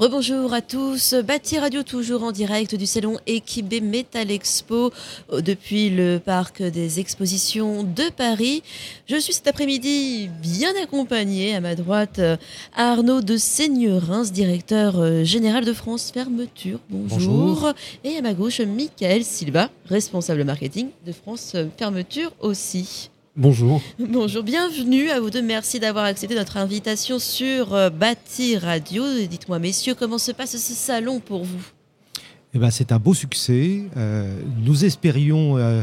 Rebonjour à tous, Bâti Radio toujours en direct du salon Équipé Metal Expo euh, depuis le parc des expositions de Paris. Je suis cet après-midi bien accompagné à ma droite euh, Arnaud de Seigneurins, directeur euh, général de France Fermeture. Bonjour. Et à ma gauche Michael Silva, responsable marketing de France Fermeture aussi. Bonjour. Bonjour, bienvenue à vous deux. Merci d'avoir accepté notre invitation sur euh, Bâti Radio. Dites-moi, messieurs, comment se passe ce salon pour vous? Eh ben, C'est un beau succès. Euh, nous espérions euh,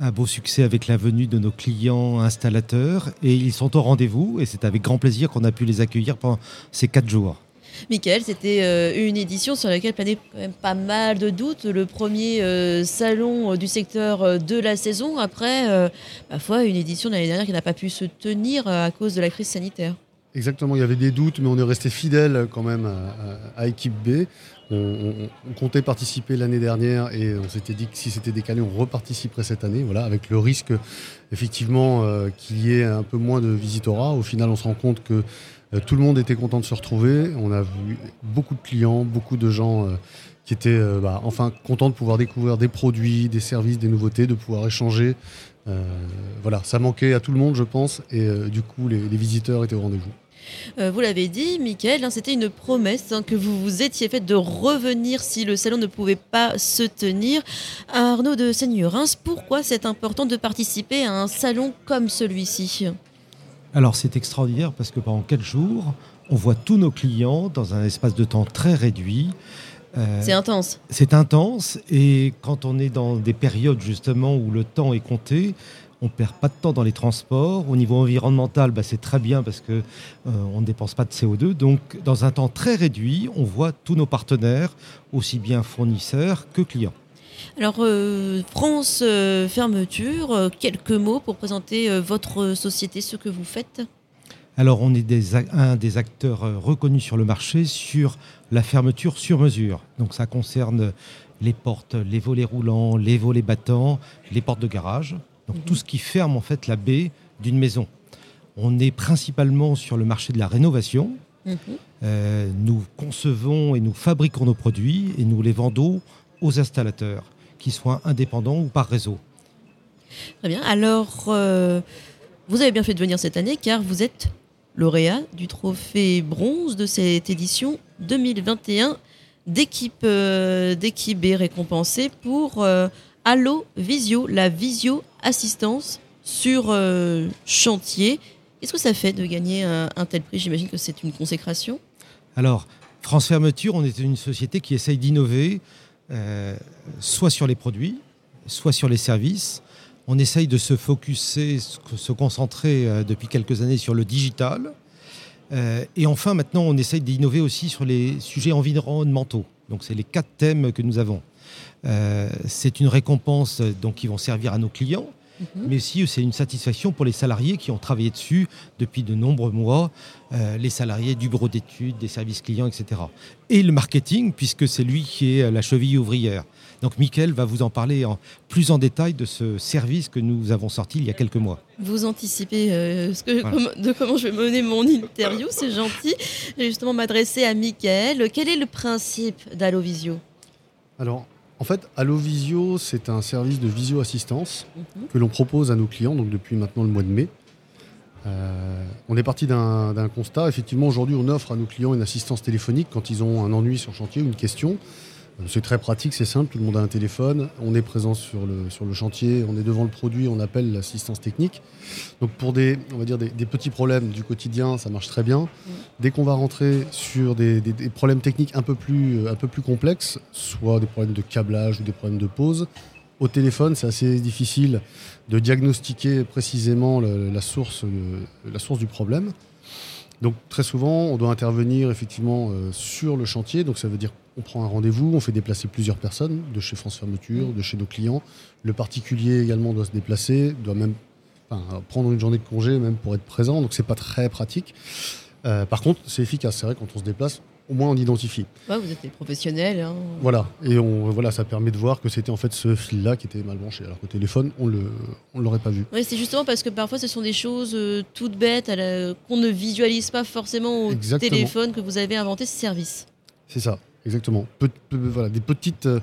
un beau succès avec la venue de nos clients installateurs et ils sont au rendez-vous et c'est avec grand plaisir qu'on a pu les accueillir pendant ces quatre jours. Michael, c'était euh, une édition sur laquelle planait quand même pas mal de doutes. Le premier euh, salon euh, du secteur de la saison, après, parfois, une édition de l'année dernière qui n'a pas pu se tenir à cause de la crise sanitaire. Exactement, il y avait des doutes, mais on est resté fidèle quand même à, équipe B. On, comptait participer l'année dernière et on s'était dit que si c'était décalé, on reparticiperait cette année, voilà, avec le risque effectivement qu'il y ait un peu moins de visitorat. Au final, on se rend compte que euh, tout le monde était content de se retrouver. On a vu beaucoup de clients, beaucoup de gens euh, qui étaient euh, bah, enfin contents de pouvoir découvrir des produits, des services, des nouveautés, de pouvoir échanger. voilà, ça manquait à tout le monde, je pense, et du coup, les, visiteurs étaient au rendez-vous. Vous l'avez dit, Mickaël, hein, c'était une promesse hein, que vous vous étiez faite de revenir si le salon ne pouvait pas se tenir. Arnaud de Seigneurins, pourquoi c'est important de participer à un salon comme celui-ci alors c'est extraordinaire parce que pendant quatre jours, on voit tous nos clients dans un espace de temps très réduit. Euh, c'est intense. C'est intense et quand on est dans des périodes justement où le temps est compté, on perd pas de temps dans les transports. Au niveau environnemental, bah, c'est très bien parce que euh, on ne dépense pas de CO2. Donc, dans un temps très réduit, on voit tous nos partenaires, aussi bien fournisseurs que clients. Alors, euh, France euh, Fermeture, quelques mots pour présenter votre société, ce que vous faites? Alors, on est un des acteurs reconnus sur le marché sur la fermeture sur mesure. Donc, ça concerne les portes, les volets roulants, les volets battants, les portes de garage. Donc, tout mhm. ce qui ferme en fait la baie d'une maison. On est principalement sur le marché de la rénovation. Mhm. nous concevons et nous fabriquons nos produits et nous les vendons aux installateurs qui soient indépendants ou par réseau. Très bien. Alors, euh, vous avez bien fait de venir cette année car vous êtes lauréat du trophée bronze de cette édition 2021 d'équipe euh, d'équipe B récompensée pour euh, Allo Visio, la visio assistance sur chantier. Qu'est-ce que ça fait de gagner un, tel prix? J'imagine que c'est une consécration. Alors, France Fermeture, on est une société qui essaye d'innover, euh, soit sur les produits, soit sur les services. On essaye de se focuser, se concentrer euh, depuis quelques années sur le digital. Euh, et enfin, maintenant, on essaye d'innover aussi sur les sujets environnementaux. Donc, c'est les quatre thèmes que nous avons. C'est une récompense donc, qui vont servir à nos clients, Mhm. mais aussi c'est une satisfaction pour les salariés qui ont travaillé dessus depuis de nombreux mois, euh, les salariés du bureau d'études, des services clients, etc. Et le marketing, puisque c'est lui qui est la cheville ouvrière. Donc Mickaël va vous en parler en, plus en détail de ce service que nous avons sorti il y a quelques mois. Vous anticipez euh, ce que, de comment je vais mener mon interview, c'est gentil. Je vais justement m'adresser à Mickaël. Quel est le principe d'Allovisio? Alors, en fait, Allovisio, c'est un service de visio-assistance mhm. que l'on propose à nos clients donc depuis maintenant le mois de mai. Euh, on est parti d'un constat. Effectivement, aujourd'hui, on offre à nos clients une assistance téléphonique quand ils ont un ennui sur chantier ou une question. C'est très pratique, c'est simple, tout le monde a un téléphone, on est présent sur le, sur le chantier, on est devant le produit, on appelle l'assistance technique. Donc pour des, on va dire des, petits problèmes du quotidien, ça marche très bien. Dès qu'on va rentrer sur des, problèmes techniques un peu, plus, un peu plus complexes, soit des problèmes de câblage ou des problèmes de pause, au téléphone, c'est assez difficile de diagnostiquer précisément la, source, la source du problème. Donc très souvent, on doit intervenir effectivement euh, sur le chantier. Donc ça veut dire on prend un rendez-vous, on fait déplacer plusieurs personnes de chez France Fermeture, de chez nos clients. Le particulier également doit se déplacer, doit même prendre une journée de congé même pour être présent. Donc c'est pas très pratique. Euh, par contre, c'est efficace. C'est vrai quand on se déplace, au moins on identifie. Ouais, vous êtes des professionnels. hein. Voilà, et on, voilà, ça permet de voir que c'était en fait ce fil-là qui était mal branché. Alors qu'au téléphone, on on l'aurait pas vu. Oui, c'est justement parce que parfois ce sont des choses euh, toutes bêtes qu'on ne visualise pas forcément au Exactement. téléphone que vous avez inventé ce service. C'est ça, exactement. Voilà, des, petites, euh,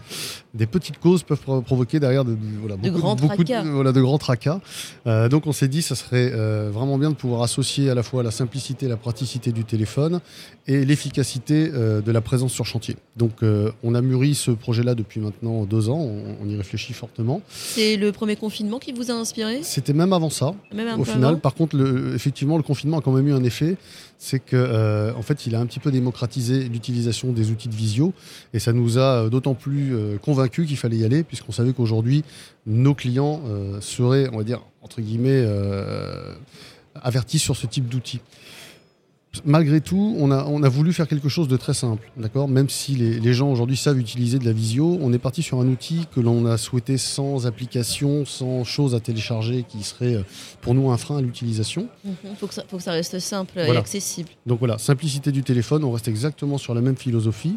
des petites causes peuvent pro- provoquer derrière de, de- voilà, beaucoup, grands beaucoup de, voilà, de grands tracas. Euh, donc on s'est dit ça serait euh, vraiment bien de pouvoir associer à la fois la simplicité et la praticité du téléphone et l'efficacité de la présence sur chantier. Donc on a mûri ce projet-là depuis maintenant deux ans, on, on y réfléchit fortement. C'est le premier confinement qui vous a inspiré? C'était même avant ça. Même un Au final, avant? Par contre, le- effectivement, le confinement a quand même eu un effet, c'est que en fait, il a un petit peu démocratisé l'utilisation des outils de visio, et ça nous a euh, d'autant plus euh, convaincus qu'il fallait y aller, puisqu'on savait qu'aujourd'hui, nos clients euh, seraient, on va dire entre guillemets, avertis sur ce type d'outils. Malgré tout, on a, on a voulu faire quelque chose de très simple, d'accord? Même si les, les gens aujourd'hui savent utiliser de la visio, on est parti sur un outil que l'on a souhaité sans application, sans choses à télécharger qui serait pour nous un frein à l'utilisation. Il faut, que ça- faut que ça reste simple et accessible. Donc voilà, simplicité du téléphone, on reste exactement sur la même philosophie.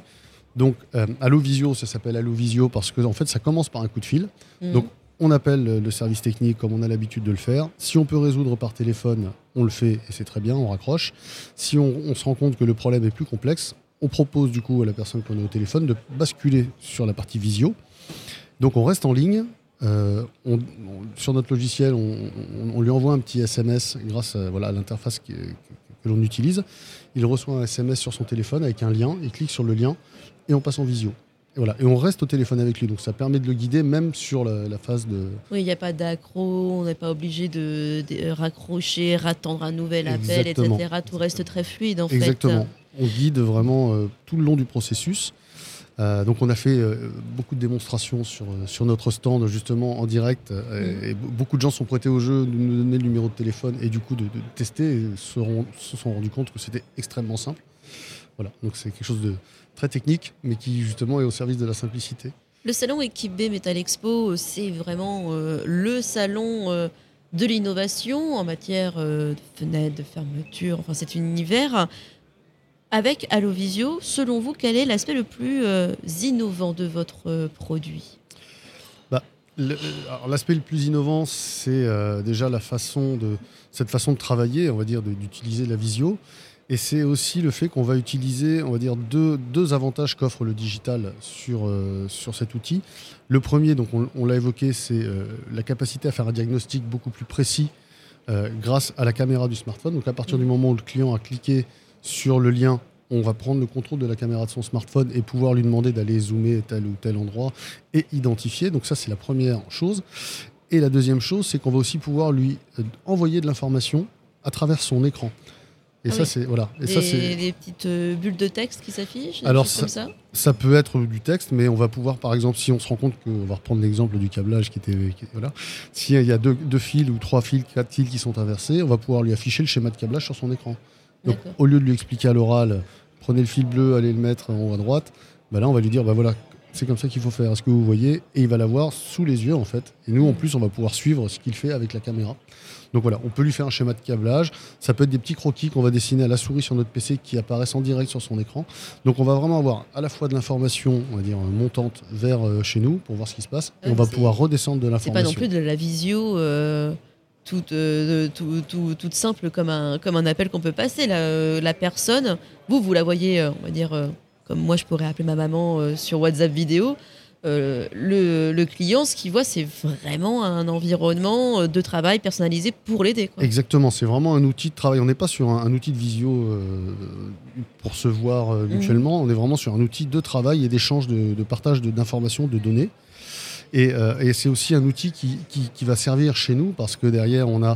Donc euh, Allo Visio, ça s'appelle Allo Visio parce que en fait ça commence par un coup de fil. Mhm. Donc, On appelle le- service technique comme on a l'habitude de le faire. Si on peut résoudre par téléphone, on le fait et c'est très bien, on raccroche. Si on, on se rend compte que le problème est plus complexe, on propose du coup à la personne qu'on est au téléphone de basculer sur la partie visio. Donc on reste en ligne. euh, on- on- sur notre logiciel, on, lui envoie un petit SMS grâce à, voilà, à l'interface que, que l'on utilise. Il reçoit un SMS sur son téléphone avec un lien, il clique sur le lien et on passe en visio. Et, voilà. et on reste au téléphone avec lui, donc ça permet de le guider même sur la, la phase de... Oui, il n'y a pas d'accro, on n'est pas obligé de, de raccrocher, attendre un nouvel appel, Exactement. etc. Tout reste très fluide en Exactement. fait. On guide vraiment euh, tout le long du processus. Euh, donc on a fait euh, beaucoup de démonstrations sur, euh, sur notre stand justement en direct euh, Mhm. et be- beaucoup de gens sont prêtés au jeu de nous donner le numéro de téléphone et du coup de, de tester et se, rend- se sont rendus compte que c'était extrêmement simple. Voilà, donc c'est quelque chose de très technique mais qui justement est au service de la simplicité. Le salon Équipe B Metal Expo, c'est vraiment euh, le salon euh, de l'innovation en matière euh, de fenêtres, de fermeture, enfin cet univers. Avec Allovisio, selon vous, quel est l'aspect le plus innovant de votre produit? Alors, L'aspect le plus innovant, c'est déjà la façon de, cette façon de travailler, on va dire, d'utiliser la visio. Et c'est aussi le fait qu'on va utiliser, on va dire, deux, deux avantages qu'offre le digital sur, euh, sur cet outil. Le premier, donc on, l'a évoqué, c'est euh, la capacité à faire un diagnostic beaucoup plus précis euh, grâce à la caméra du smartphone. Donc à partir du moment où le client a cliqué sur le lien, on va prendre le contrôle de la caméra de son smartphone et pouvoir lui demander d'aller zoomer tel ou tel endroit et identifier. Donc ça, c'est la première chose. Et la deuxième chose, c'est qu'on va aussi pouvoir lui envoyer de l'information à travers son écran. Et Ah ça, oui. c'est voilà. Et des, ça, c'est des petites euh, bulles de texte qui s'affichent Alors, comme ça ça peut être du texte, mais on va pouvoir, par exemple, si on se rend compte que, on va reprendre l'exemple du câblage qui était, qui- voilà, s'il y a deux, deux fils ou trois fils, quatre fils qui sont inversés, on va pouvoir lui afficher le schéma de câblage sur son écran. Donc, au lieu de lui expliquer à l'oral, prenez le fil bleu, allez le mettre en haut à droite, bah là, on va lui dire, bah voilà, c'est comme ça qu'il faut faire. Est-ce que vous voyez Et il va l'avoir sous les yeux, en fait. Et nous, en plus, on va pouvoir suivre ce qu'il fait avec la caméra. Donc voilà, on peut lui faire un schéma de câblage. Ça peut être des petits croquis qu'on va dessiner à la souris sur notre PC qui apparaissent en direct sur son écran. Donc on va vraiment avoir à la fois de l'information, on va dire, montante vers euh, chez nous pour voir ce qui se passe. Et on va pouvoir redescendre de C'est pas non l'information. plus de la visio euh, toute, euh, tout- tout- toute simple comme un, comme un appel qu'on peut passer. La, la personne, vous, vous la voyez, on va dire, comme moi je pourrais appeler ma maman euh, sur WhatsApp vidéo. Euh, le, le client, ce qu'il voit, c'est vraiment un environnement euh, de travail personnalisé pour l'aider. Exactement, c'est vraiment un outil de travail. On n'est pas sur un, un outil de visio euh, pour se voir euh, mutuellement, on est vraiment sur un outil de travail et d'échange, de, de partage de- d'informations, de, données. Et, euh, et c'est aussi un outil qui, va servir chez nous parce que derrière, on a,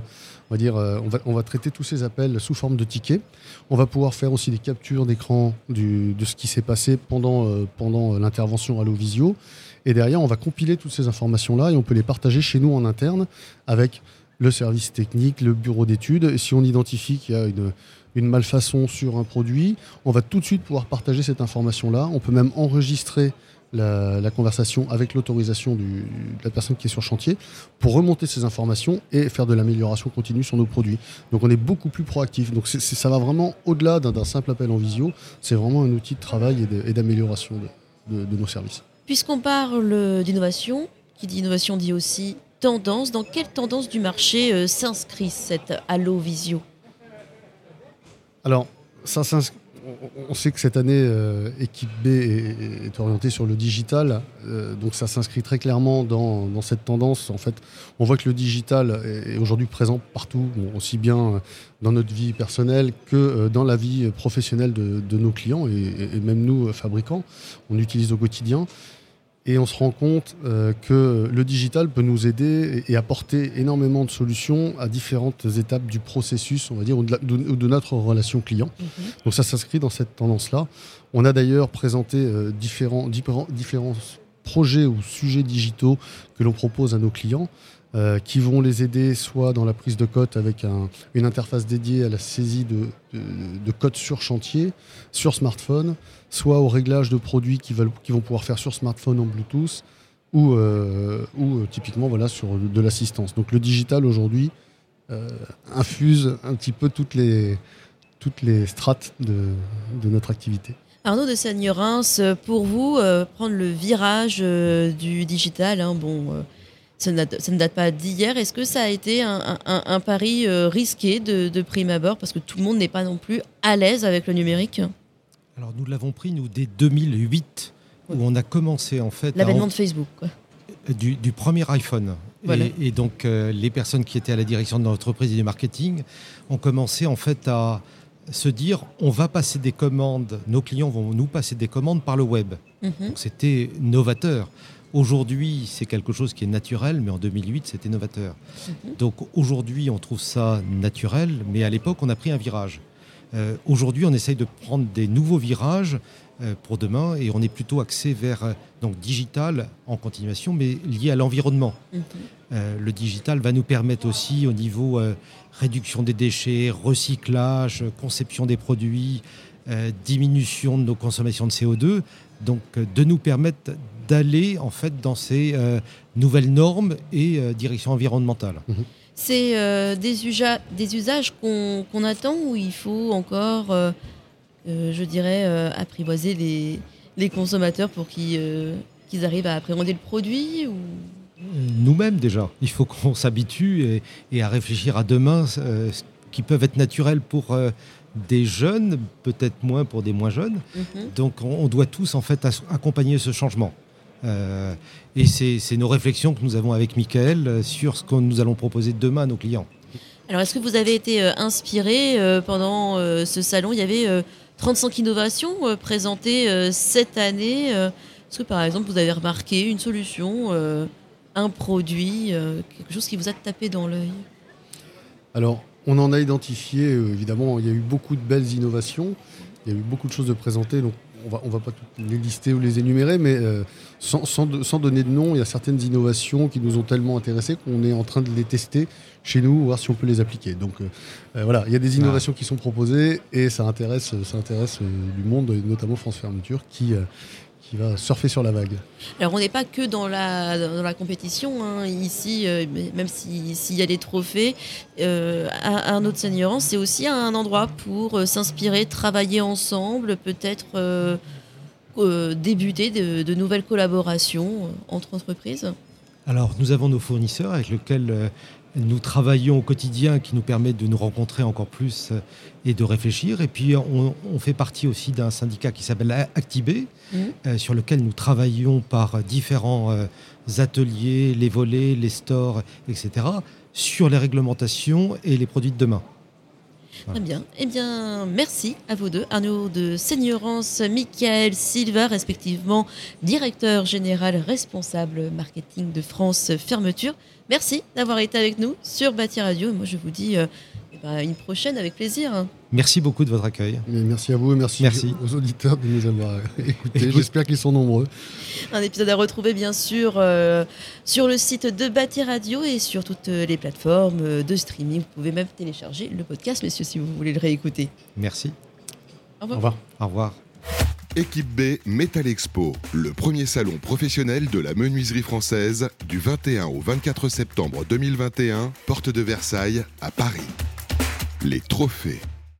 on va dire, euh, on va, traiter tous ces appels sous forme de tickets. On va pouvoir faire aussi des captures d'écran de ce qui s'est passé pendant, euh, pendant l'intervention à l'Ovisio. Et derrière, on va compiler toutes ces informations-là et on peut les partager chez nous en interne avec le service technique, le bureau d'études. Et si on identifie qu'il y a une, une malfaçon sur un produit, on va tout de suite pouvoir partager cette information-là. On peut même enregistrer la, conversation avec l'autorisation de la personne qui est sur chantier pour remonter ces informations et faire de l'amélioration continue sur nos produits. Donc on est beaucoup plus proactif. Donc ça va vraiment au-delà d'un simple appel en visio. C'est vraiment un outil de travail et d'amélioration de, nos services. Puisqu'on parle d'innovation, qui dit innovation dit aussi tendance. Dans quelle tendance du marché euh, s'inscrit cette Allo Visio? Alors, ça s'inscrit on sait que cette année, euh, équipe B est, orientée sur le digital, euh, donc ça s'inscrit très clairement dans, cette tendance. En fait, on voit que le digital est, aujourd'hui présent partout, aussi bien dans notre vie personnelle que euh, dans la vie professionnelle de, nos clients et, même nous, fabricants, on utilise au quotidien. Et on se rend compte euh, que le digital peut nous aider et, apporter énormément de solutions à différentes étapes du processus, on va dire, ou de, notre relation client. Mhm. Donc ça s'inscrit dans cette tendance-là. On a d'ailleurs présenté euh, différents, différents, différents projets ou sujets digitaux que l'on propose à nos clients. Euh, qui vont les aider soit dans la prise de cote avec une interface dédiée à la saisie de, de, cotes sur chantier, sur smartphone, soit au réglage de produits qui, vont pouvoir faire sur smartphone en Bluetooth, ou, euh, euh, typiquement voilà, sur de l'assistance. Donc le digital aujourd'hui infuse un petit peu toutes les, strates de, de notre activité. Arnaud de Sagnerins, pour vous, prendre le virage du digital, hein, bon ça ne date, pas d'hier. Est-ce que ça a été un, pari euh, risqué de, prime abord? Parce que tout le monde n'est pas non plus à l'aise avec le numérique Alors nous l'avons pris nous dès 2008 où on a commencé en fait l'avènement de Facebook Du, premier iPhone. Et, donc euh, les personnes qui étaient à la direction de l'entreprise et du marketing ont commencé en fait à se dire on va passer des commandes, nos clients vont nous passer des commandes par le web. Mhm. Donc c'était novateur. Aujourd'hui, c'est quelque chose qui est naturel, mais en 2008, c'était novateur. Mhm. Donc aujourd'hui, on trouve ça naturel, mais à l'époque, on a pris un virage. Euh, aujourd'hui, on essaye de prendre des nouveaux virages euh, pour demain et on est plutôt axé vers euh, donc digital en continuation, mais lié à l'environnement. Mhm. le digital va nous permettre aussi au niveau réduction des déchets, recyclage, conception des produits, diminution de nos consommations de CO2, donc de nous permettre d'aller en fait dans ces euh, nouvelles normes et euh, directions environnementales. Mhm. C'est euh, des, usages qu'on attend ou il faut encore, je dirais, apprivoiser les, consommateurs pour qu'ils arrivent à appréhender le produit ou... Nous-mêmes déjà, il faut qu'on s'habitue et, à réfléchir à demain, qui peuvent être naturels pour des jeunes, peut-être moins pour des moins jeunes. Mhm. Donc on, doit tous en fait accompagner ce changement. Euh, et c'est nos réflexions que nous avons avec Michael euh, sur ce que nous allons proposer demain à nos clients. Alors, est-ce que vous avez été euh, inspiré pendant ce salon? Il y avait 35 innovations présentées cette année. Est-ce que, par exemple, vous avez remarqué une solution, un produit, quelque chose qui vous a tapé dans l'œil? Alors, on en a identifié, évidemment, il y a eu beaucoup de belles innovations. Il y a eu beaucoup de choses de présenter, donc on va, ne va pas toutes les lister ou les énumérer, mais euh, sans, donner de nom, il y a certaines innovations qui nous ont tellement intéressés qu'on est en train de les tester chez nous, voir si on peut les appliquer. Donc euh, euh, voilà, il y a des innovations qui sont proposées et ça intéresse, ça intéresse du monde, notamment France Fermeture, qui, qui va surfer sur la vague. Alors on n'est pas que dans la, dans la compétition, hein. ici, euh, même s'il y a des trophées, euh, à, un autre seigneur, c'est aussi un endroit pour euh, s'inspirer, travailler ensemble, peut-être débuter de, nouvelles collaborations entre entreprises. Alors nous avons nos fournisseurs avec lesquels nous travaillons au quotidien qui nous permet de nous rencontrer encore plus et de réfléchir. Et puis on, fait partie aussi d'un syndicat qui s'appelle Actibé, mmh. euh, sur lequel nous travaillons par différents euh, ateliers, les volets, les stores, etc., sur les réglementations et les produits de demain. Très bien. Eh bien, merci à vous deux. Arnaud de Seigneurance, Michael Silva, respectivement directeur général responsable marketing de France Fermeture. Merci d'avoir été avec nous sur Bâti Radio. moi, je vous dis euh, bah, une prochaine avec plaisir. Merci beaucoup de votre accueil. merci à vous et merci, aux auditeurs de nous avoir écoutés. J'espère qu'ils sont nombreux. Un épisode à retrouver bien sûr euh, sur le site de Bâti Radio et sur toutes les plateformes de streaming. Vous pouvez même télécharger le podcast, messieurs, si vous voulez le réécouter. Merci. Au revoir. Au revoir. Au revoir. Équipe B Metal Expo, le premier salon professionnel de la menuiserie française du 21 au 24 septembre 2021, porte de Versailles à Paris les trophées.